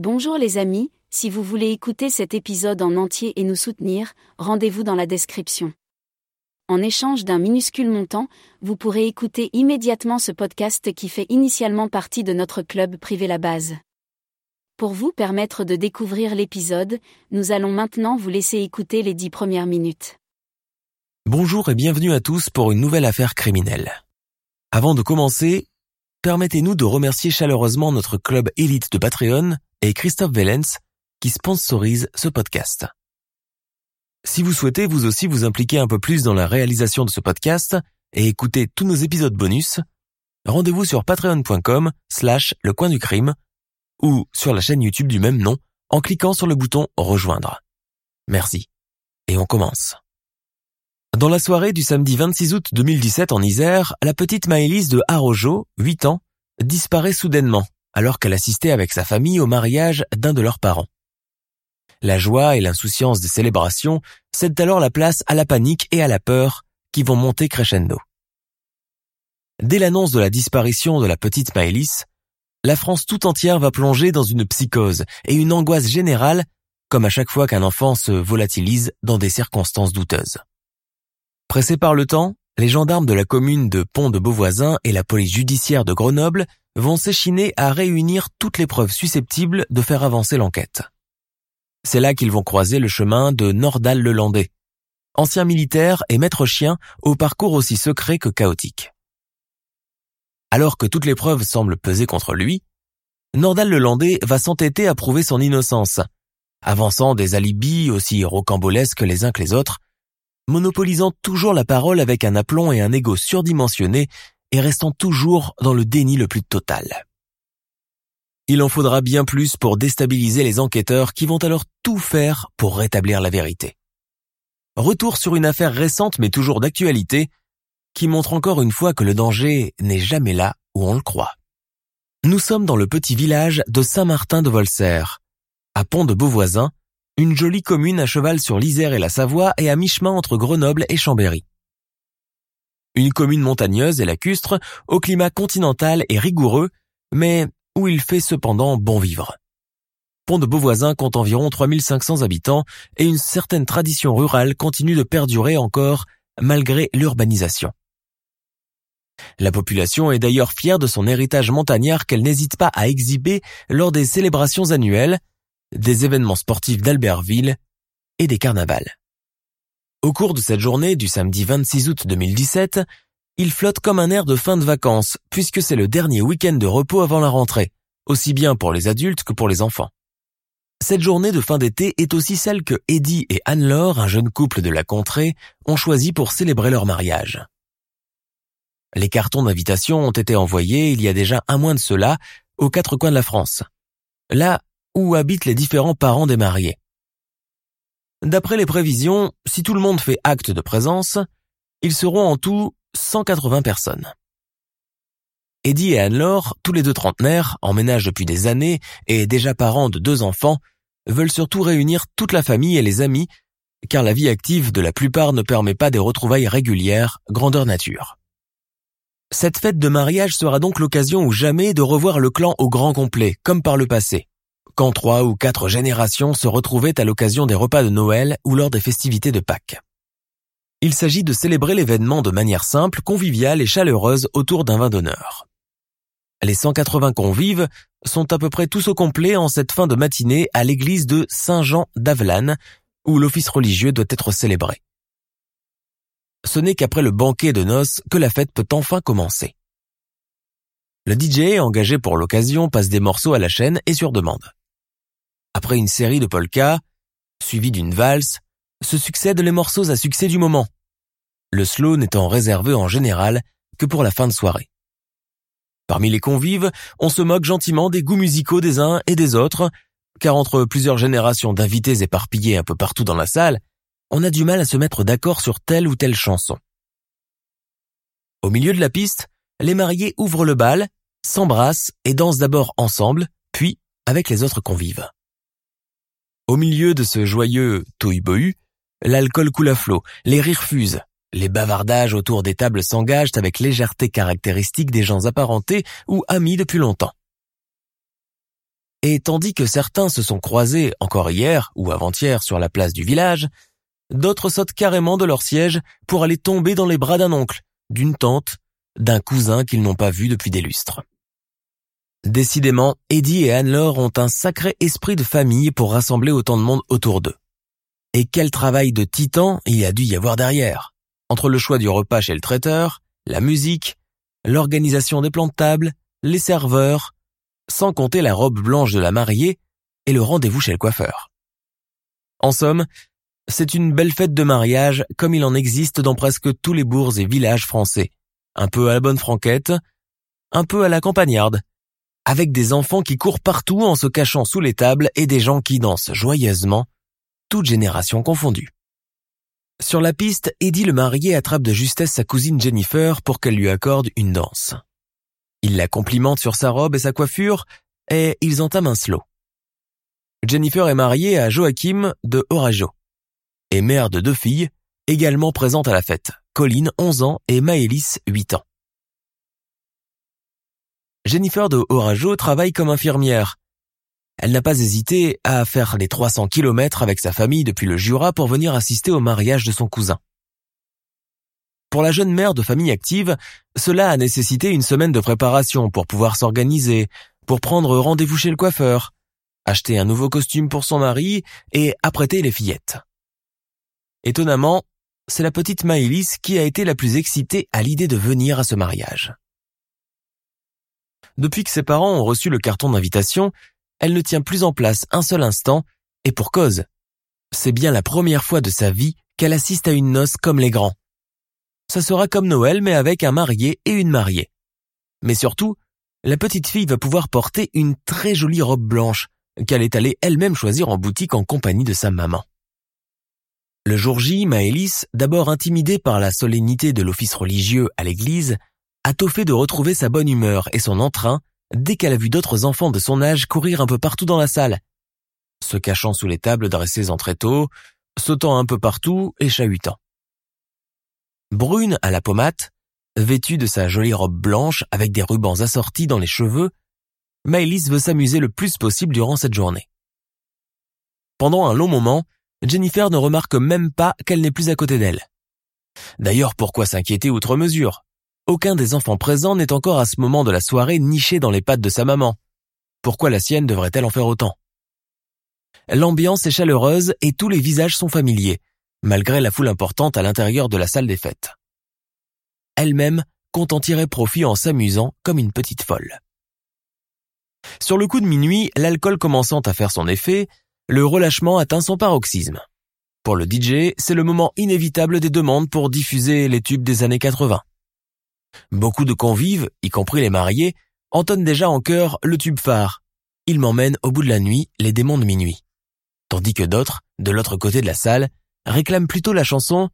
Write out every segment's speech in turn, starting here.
Bonjour les amis, si vous voulez écouter cet épisode en entier et nous soutenir, rendez-vous dans la description. En échange d'un minuscule montant, vous pourrez écouter immédiatement ce podcast qui fait initialement partie de notre club privé La Base. Pour vous permettre de découvrir l'épisode, nous allons maintenant vous laisser écouter les dix premières minutes. Bonjour et bienvenue à tous pour une nouvelle affaire criminelle. Avant de commencer, permettez-nous de remercier chaleureusement notre club élite de Patreon et Christophe Vellens qui sponsorise ce podcast. Si vous souhaitez vous aussi vous impliquer un peu plus dans la réalisation de ce podcast et écouter tous nos épisodes bonus, rendez-vous sur patreon.com slash le coin du crime ou sur la chaîne YouTube du même nom en cliquant sur le bouton rejoindre. Merci. Et on commence. Dans la soirée du samedi 26 août 2017 en Isère, la petite Maëlys de Harojo, 8 ans, disparaît soudainement alors qu'elle assistait avec sa famille au mariage d'un de leurs parents. La joie et l'insouciance des célébrations cèdent alors la place à la panique et à la peur qui vont monter crescendo. Dès l'annonce de la disparition de la petite Maëlys, la France tout entière va plonger dans une psychose et une angoisse générale, comme à chaque fois qu'un enfant se volatilise dans des circonstances douteuses. Pressés par le temps, les gendarmes de la commune de Pont de Beauvoisin et la police judiciaire de Grenoble vont s'échiner à réunir toutes les preuves susceptibles de faire avancer l'enquête. C'est là qu'ils vont croiser le chemin de Nordal Lelandais, ancien militaire et maître chien au parcours aussi secret que chaotique. Alors que toutes les preuves semblent peser contre lui, Nordal Lelandais va s'entêter à prouver son innocence, avançant des alibis aussi rocambolesques les uns que les autres, monopolisant toujours la parole avec un aplomb et un ego surdimensionné et restant toujours dans le déni le plus total. Il en faudra bien plus pour déstabiliser les enquêteurs qui vont alors tout faire pour rétablir la vérité. Retour sur une affaire récente mais toujours d'actualité, qui montre encore une fois que le danger n'est jamais là où on le croit. Nous sommes dans le petit village de Saint-Martin de Volser, à Pont de Beauvoisin, une jolie commune à cheval sur l'Isère et la Savoie et à mi-chemin entre Grenoble et Chambéry. Une commune montagneuse et lacustre, au climat continental et rigoureux, mais où il fait cependant bon vivre. Pont de Beauvoisin compte environ 3500 habitants et une certaine tradition rurale continue de perdurer encore malgré l'urbanisation. La population est d'ailleurs fière de son héritage montagnard qu'elle n'hésite pas à exhiber lors des célébrations annuelles, des événements sportifs d'Albertville et des carnavals. Au cours de cette journée du samedi 26 août 2017, il flotte comme un air de fin de vacances puisque c'est le dernier week-end de repos avant la rentrée, aussi bien pour les adultes que pour les enfants. Cette journée de fin d'été est aussi celle que Eddie et Anne-Laure, un jeune couple de la contrée, ont choisi pour célébrer leur mariage. Les cartons d'invitation ont été envoyés il y a déjà un mois de cela aux quatre coins de la France. Là où habitent les différents parents des mariés. D'après les prévisions, si tout le monde fait acte de présence, ils seront en tout 180 personnes. Eddie et Anne-Laure, tous les deux trentenaires, en ménage depuis des années et déjà parents de deux enfants, veulent surtout réunir toute la famille et les amis, car la vie active de la plupart ne permet pas des retrouvailles régulières, grandeur nature. Cette fête de mariage sera donc l'occasion ou jamais de revoir le clan au grand complet, comme par le passé quand trois ou quatre générations se retrouvaient à l'occasion des repas de Noël ou lors des festivités de Pâques. Il s'agit de célébrer l'événement de manière simple, conviviale et chaleureuse autour d'un vin d'honneur. Les 180 convives sont à peu près tous au complet en cette fin de matinée à l'église de Saint-Jean d'Avelane, où l'office religieux doit être célébré. Ce n'est qu'après le banquet de noces que la fête peut enfin commencer. Le DJ engagé pour l'occasion passe des morceaux à la chaîne et sur demande. Après une série de polkas, suivie d'une valse, se succèdent les morceaux à succès du moment. Le slow n'étant réservé en général que pour la fin de soirée. Parmi les convives, on se moque gentiment des goûts musicaux des uns et des autres, car entre plusieurs générations d'invités éparpillés un peu partout dans la salle, on a du mal à se mettre d'accord sur telle ou telle chanson. Au milieu de la piste, les mariés ouvrent le bal, s'embrassent et dansent d'abord ensemble, puis avec les autres convives. Au milieu de ce joyeux tohu l'alcool coule à flot, les rires fusent, les bavardages autour des tables s'engagent avec légèreté caractéristique des gens apparentés ou amis depuis longtemps. et tandis que certains se sont croisés encore hier ou avant-hier sur la place du village, d'autres sautent carrément de leur siège pour aller tomber dans les bras d'un oncle, d'une tante, d'un cousin qu'ils n'ont pas vu depuis des lustres. Décidément, Eddie et Anne-Laure ont un sacré esprit de famille pour rassembler autant de monde autour d'eux. Et quel travail de titan il a dû y avoir derrière. Entre le choix du repas chez le traiteur, la musique, l'organisation des plans de table, les serveurs, sans compter la robe blanche de la mariée et le rendez-vous chez le coiffeur. En somme, c'est une belle fête de mariage comme il en existe dans presque tous les bourgs et villages français. Un peu à la bonne franquette, un peu à la campagnarde, avec des enfants qui courent partout en se cachant sous les tables et des gens qui dansent joyeusement, toutes générations confondues. Sur la piste, Eddie le marié attrape de justesse sa cousine Jennifer pour qu'elle lui accorde une danse. Il la complimente sur sa robe et sa coiffure, et ils entament un slow. Jennifer est mariée à Joachim de Orajo, et mère de deux filles, également présentes à la fête, Colline, 11 ans, et Maëlys, 8 ans. Jennifer de Orajo travaille comme infirmière. Elle n'a pas hésité à faire les 300 kilomètres avec sa famille depuis le Jura pour venir assister au mariage de son cousin. Pour la jeune mère de famille active, cela a nécessité une semaine de préparation pour pouvoir s'organiser, pour prendre rendez-vous chez le coiffeur, acheter un nouveau costume pour son mari et apprêter les fillettes. Étonnamment, c'est la petite Maëlys qui a été la plus excitée à l'idée de venir à ce mariage. Depuis que ses parents ont reçu le carton d'invitation, elle ne tient plus en place un seul instant, et pour cause. C'est bien la première fois de sa vie qu'elle assiste à une noce comme les grands ça sera comme Noël mais avec un marié et une mariée. Mais surtout, la petite fille va pouvoir porter une très jolie robe blanche qu'elle est allée elle-même choisir en boutique en compagnie de sa maman. Le jour J, Maëlys, d'abord intimidée par la solennité de l'office religieux à l'église, a de retrouver sa bonne humeur et son entrain dès qu'elle a vu d'autres enfants de son âge courir un peu partout dans la salle, se cachant sous les tables dressées en tréteaux, sautant un peu partout et chahutant. Brune à la pommade, vêtue de sa jolie robe blanche avec des rubans assortis dans les cheveux, Maëlys veut s'amuser le plus possible durant cette journée. Pendant un long moment, Jennifer ne remarque même pas qu'elle n'est plus à côté d'elle. D'ailleurs, pourquoi s'inquiéter outre mesure? Aucun des enfants présents n'est encore à ce moment de la soirée niché dans les pattes de sa maman. Pourquoi la sienne devrait-elle en faire autant? L'ambiance est chaleureuse et tous les visages sont familiers, malgré la foule importante à l'intérieur de la salle des fêtes. Elle-même compte en tirer profit en s'amusant comme une petite folle. Sur le coup de minuit, l'alcool commençant à faire son effet, le relâchement atteint son paroxysme. Pour le DJ, c'est le moment inévitable des demandes pour diffuser les tubes des années 80. Beaucoup de convives, y compris les mariés, entonnent déjà en chœur le tube phare. Il m'emmène au bout de la nuit les démons de minuit. Tandis que d'autres, de l'autre côté de la salle, réclame plutôt la chanson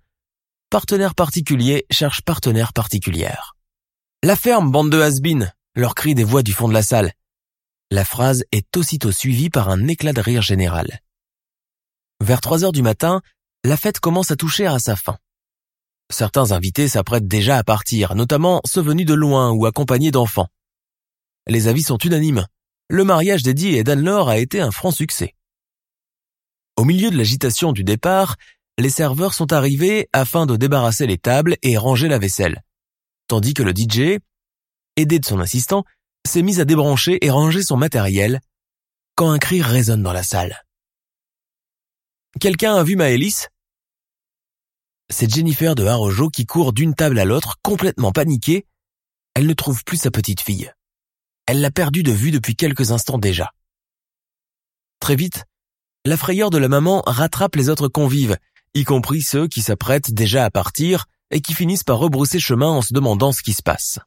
Partenaire particulier cherche partenaire particulière. La ferme, bande de has leur crie des voix du fond de la salle. La phrase est aussitôt suivie par un éclat de rire général. Vers 3 heures du matin, la fête commence à toucher à sa fin. Certains invités s'apprêtent déjà à partir, notamment ceux venus de loin ou accompagnés d'enfants. Les avis sont unanimes. Le mariage d'Eddie et d'Anne-Laure a été un franc succès. Au milieu de l'agitation du départ, les serveurs sont arrivés afin de débarrasser les tables et ranger la vaisselle. Tandis que le DJ, aidé de son assistant, s'est mis à débrancher et ranger son matériel quand un cri résonne dans la salle. Quelqu'un a vu Maëlys C'est Jennifer de Harojo qui court d'une table à l'autre complètement paniquée. Elle ne trouve plus sa petite fille. Elle l'a perdue de vue depuis quelques instants déjà. Très vite, la frayeur de la maman rattrape les autres convives y compris ceux qui s'apprêtent déjà à partir et qui finissent par rebrousser chemin en se demandant ce qui se passe.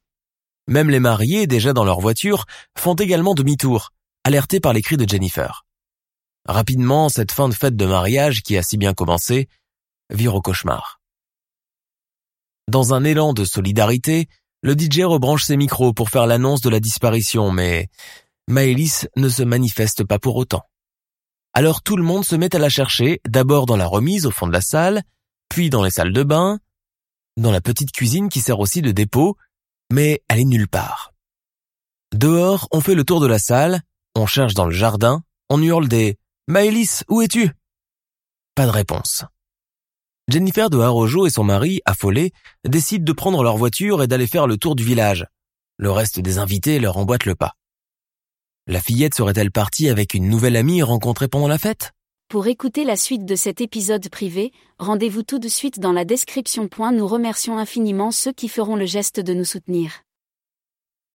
Même les mariés, déjà dans leur voiture, font également demi-tour, alertés par les cris de Jennifer. Rapidement, cette fin de fête de mariage qui a si bien commencé vire au cauchemar. Dans un élan de solidarité, le DJ rebranche ses micros pour faire l'annonce de la disparition, mais Maëlys ne se manifeste pas pour autant. Alors tout le monde se met à la chercher, d'abord dans la remise au fond de la salle, puis dans les salles de bain, dans la petite cuisine qui sert aussi de dépôt, mais elle est nulle part. Dehors, on fait le tour de la salle, On cherche dans le jardin, on hurle des Maëlys, où es-tu? Pas de réponse. Jennifer de Harojo et son mari, affolés, décident de prendre leur voiture et d'aller faire le tour du village. Le reste des invités leur emboîte le pas. La fillette serait-elle partie avec une nouvelle amie rencontrée pendant la fête? Pour écouter la suite de cet épisode privé, rendez-vous tout de suite dans la description. Nous remercions infiniment ceux qui feront le geste de nous soutenir.